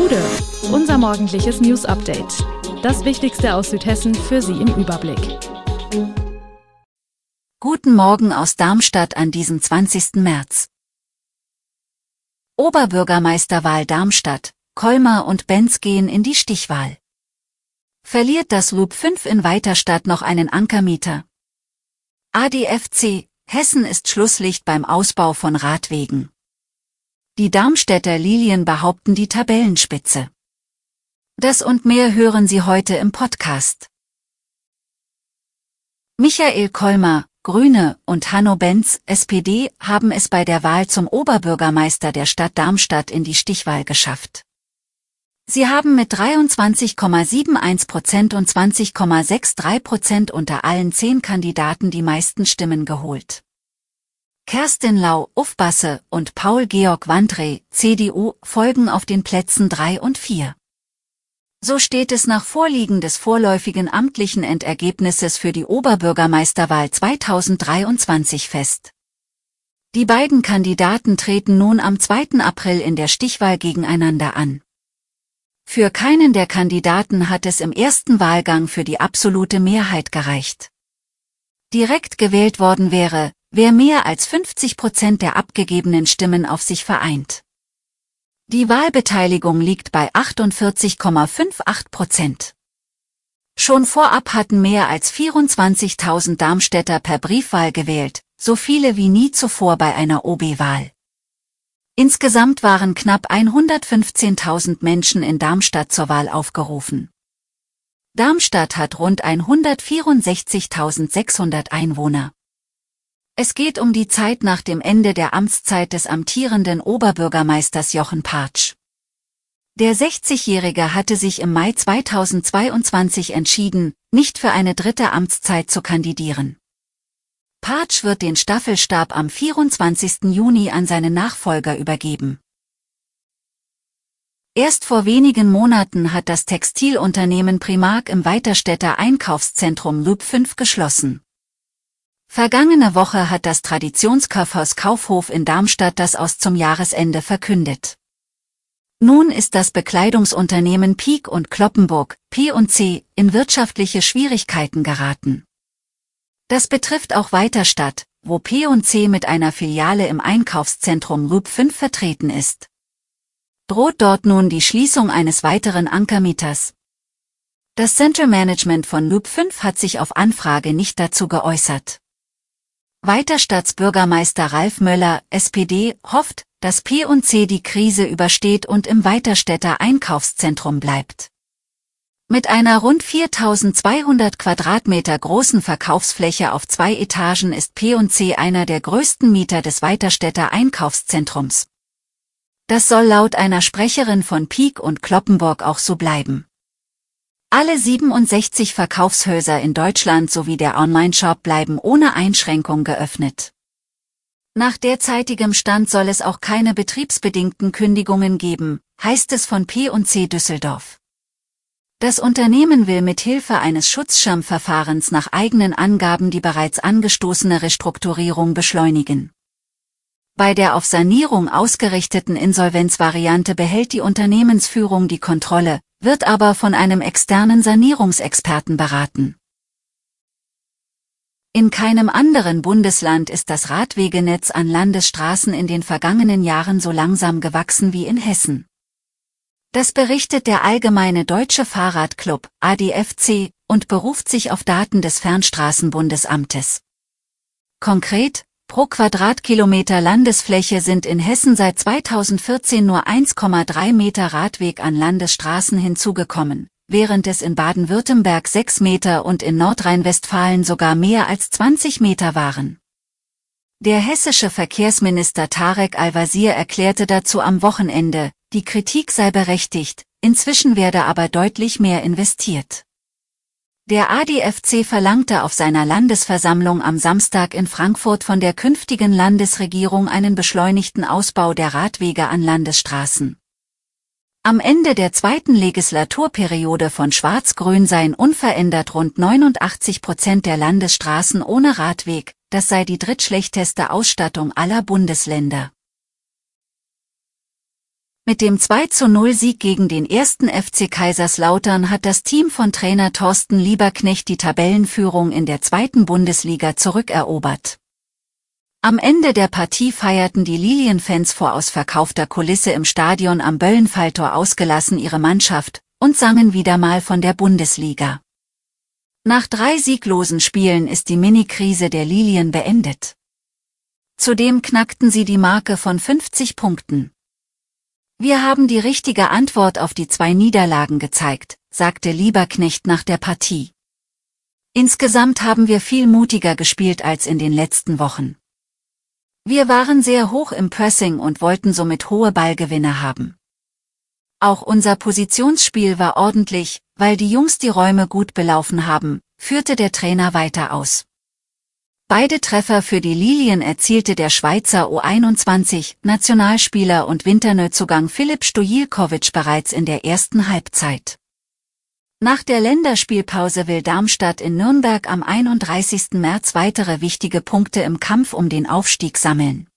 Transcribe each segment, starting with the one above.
Gude, unser morgendliches News Update. Das Wichtigste aus Südhessen für Sie im Überblick. Guten Morgen aus Darmstadt an diesem 20. März. Oberbürgermeisterwahl Darmstadt, Kolmar und Benz gehen in die Stichwahl. Verliert das Loop 5 in Weiterstadt noch einen Ankermieter? ADFC, Hessen ist Schlusslicht beim Ausbau von Radwegen. Die Darmstädter Lilien behaupten die Tabellenspitze. Das und mehr hören Sie heute im Podcast. Michael Kolmer, Grüne und Hanno Benz, SPD, haben es bei der Wahl zum Oberbürgermeister der Stadt Darmstadt in die Stichwahl geschafft. Sie haben mit 23,71 Prozent und 20,63 Prozent unter allen zehn Kandidaten die meisten Stimmen geholt. Kerstin Lau, Ufbasse und Paul-Georg Wandre, CDU, folgen auf den Plätzen 3 und 4. So steht es nach Vorliegen des vorläufigen amtlichen Endergebnisses für die Oberbürgermeisterwahl 2023 fest. Die beiden Kandidaten treten nun am 2. April in der Stichwahl gegeneinander an. Für keinen der Kandidaten hat es im ersten Wahlgang für die absolute Mehrheit gereicht. Direkt gewählt worden wäre, wer mehr als 50 Prozent der abgegebenen Stimmen auf sich vereint. Die Wahlbeteiligung liegt bei 48,58 Prozent. Schon vorab hatten mehr als 24.000 Darmstädter per Briefwahl gewählt, so viele wie nie zuvor bei einer OB-Wahl. Insgesamt waren knapp 115.000 Menschen in Darmstadt zur Wahl aufgerufen. Darmstadt hat rund 164.600 Einwohner. Es geht um die Zeit nach dem Ende der Amtszeit des amtierenden Oberbürgermeisters Jochen Partsch. Der 60-Jährige hatte sich im Mai 2022 entschieden, nicht für eine dritte Amtszeit zu kandidieren. Partsch wird den Staffelstab am 24. Juni an seinen Nachfolger übergeben. Erst vor wenigen Monaten hat das Textilunternehmen Primark im Weiterstädter Einkaufszentrum Loop 5 geschlossen. Vergangene Woche hat das Traditionskaufhaus Kaufhof in Darmstadt das aus zum Jahresende verkündet. Nun ist das Bekleidungsunternehmen Peak und Kloppenburg, P&C, in wirtschaftliche Schwierigkeiten geraten. Das betrifft auch Weiterstadt, wo P&C mit einer Filiale im Einkaufszentrum Loop 5 vertreten ist. Droht dort nun die Schließung eines weiteren Ankermieters? Das Center Management von Loop 5 hat sich auf Anfrage nicht dazu geäußert. Weiterstadtsbürgermeister Ralf Möller, SPD, hofft, dass P&C die Krise übersteht und im Weiterstädter Einkaufszentrum bleibt. Mit einer rund 4200 Quadratmeter großen Verkaufsfläche auf zwei Etagen ist P&C einer der größten Mieter des Weiterstädter Einkaufszentrums. Das soll laut einer Sprecherin von Peak und Kloppenburg auch so bleiben. Alle 67 Verkaufshäuser in Deutschland sowie der Online-Shop bleiben ohne Einschränkung geöffnet. Nach derzeitigem Stand soll es auch keine betriebsbedingten Kündigungen geben, heißt es von P&C Düsseldorf. Das Unternehmen will mit Hilfe eines Schutzschirmverfahrens nach eigenen Angaben die bereits angestoßene Restrukturierung beschleunigen. Bei der auf Sanierung ausgerichteten Insolvenzvariante behält die Unternehmensführung die Kontrolle, wird aber von einem externen Sanierungsexperten beraten. In keinem anderen Bundesland ist das Radwegenetz an Landesstraßen in den vergangenen Jahren so langsam gewachsen wie in Hessen. Das berichtet der Allgemeine Deutsche Fahrradclub, ADFC, und beruft sich auf Daten des Fernstraßenbundesamtes. Konkret, Pro Quadratkilometer Landesfläche sind in Hessen seit 2014 nur 1,3 Meter Radweg an Landesstraßen hinzugekommen, während es in Baden-Württemberg 6 Meter und in Nordrhein-Westfalen sogar mehr als 20 Meter waren. Der hessische Verkehrsminister Tarek Al-Wazir erklärte dazu am Wochenende, die Kritik sei berechtigt, inzwischen werde aber deutlich mehr investiert. Der ADFC verlangte auf seiner Landesversammlung am Samstag in Frankfurt von der künftigen Landesregierung einen beschleunigten Ausbau der Radwege an Landesstraßen. Am Ende der zweiten Legislaturperiode von Schwarz-Grün seien unverändert rund 89 Prozent der Landesstraßen ohne Radweg, das sei die drittschlechteste Ausstattung aller Bundesländer. Mit dem 2 zu 0 Sieg gegen den ersten FC Kaiserslautern hat das Team von Trainer Thorsten Lieberknecht die Tabellenführung in der zweiten Bundesliga zurückerobert. Am Ende der Partie feierten die Lilienfans vor ausverkaufter Kulisse im Stadion am Böllenfalltor ausgelassen ihre Mannschaft und sangen wieder mal von der Bundesliga. Nach drei sieglosen Spielen ist die Mini-Krise der Lilien beendet. Zudem knackten sie die Marke von 50 Punkten. Wir haben die richtige Antwort auf die zwei Niederlagen gezeigt, sagte Lieberknecht nach der Partie. Insgesamt haben wir viel mutiger gespielt als in den letzten Wochen. Wir waren sehr hoch im Pressing und wollten somit hohe Ballgewinne haben. Auch unser Positionsspiel war ordentlich, weil die Jungs die Räume gut belaufen haben, führte der Trainer weiter aus. Beide Treffer für die Lilien erzielte der Schweizer U21 Nationalspieler und Winterneuzugang Philipp Stojilkovic bereits in der ersten Halbzeit. Nach der Länderspielpause will Darmstadt in Nürnberg am 31. März weitere wichtige Punkte im Kampf um den Aufstieg sammeln.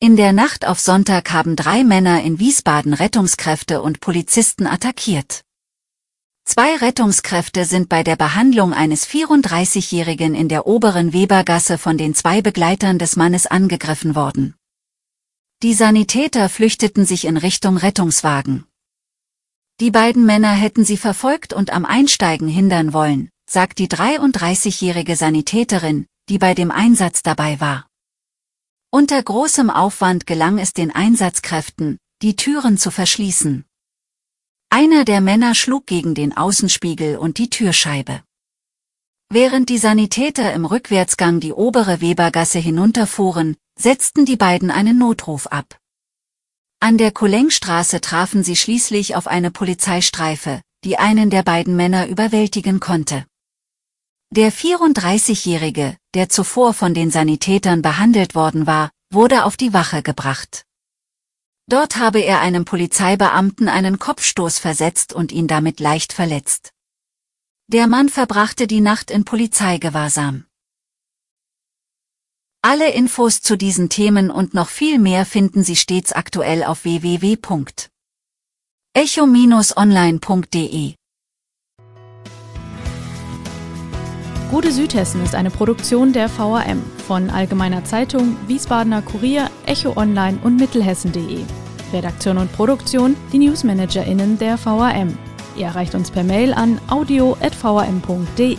In der Nacht auf Sonntag haben drei Männer in Wiesbaden Rettungskräfte und Polizisten attackiert. Zwei Rettungskräfte sind bei der Behandlung eines 34-Jährigen in der oberen Webergasse von den zwei Begleitern des Mannes angegriffen worden. Die Sanitäter flüchteten sich in Richtung Rettungswagen. Die beiden Männer hätten sie verfolgt und am Einsteigen hindern wollen, sagt die 33-jährige Sanitäterin, die bei dem Einsatz dabei war. Unter großem Aufwand gelang es den Einsatzkräften, die Türen zu verschließen. Einer der Männer schlug gegen den Außenspiegel und die Türscheibe. Während die Sanitäter im Rückwärtsgang die obere Webergasse hinunterfuhren, setzten die beiden einen Notruf ab. An der Kolenkstraße trafen sie schließlich auf eine Polizeistreife, die einen der beiden Männer überwältigen konnte. Der 34-Jährige, der zuvor von den Sanitätern behandelt worden war, wurde auf die Wache gebracht. Dort habe er einem Polizeibeamten einen Kopfstoß versetzt und ihn damit leicht verletzt. Der Mann verbrachte die Nacht in Polizeigewahrsam. Alle Infos zu diesen Themen und noch viel mehr finden Sie stets aktuell auf www.echo-online.de. Gute Südhessen ist eine Produktion der VAM von Allgemeiner Zeitung, Wiesbadener Kurier, Echo Online und Mittelhessen.de. Redaktion und Produktion die NewsmanagerInnen der VAM. Ihr erreicht uns per Mail an audio.vam.de.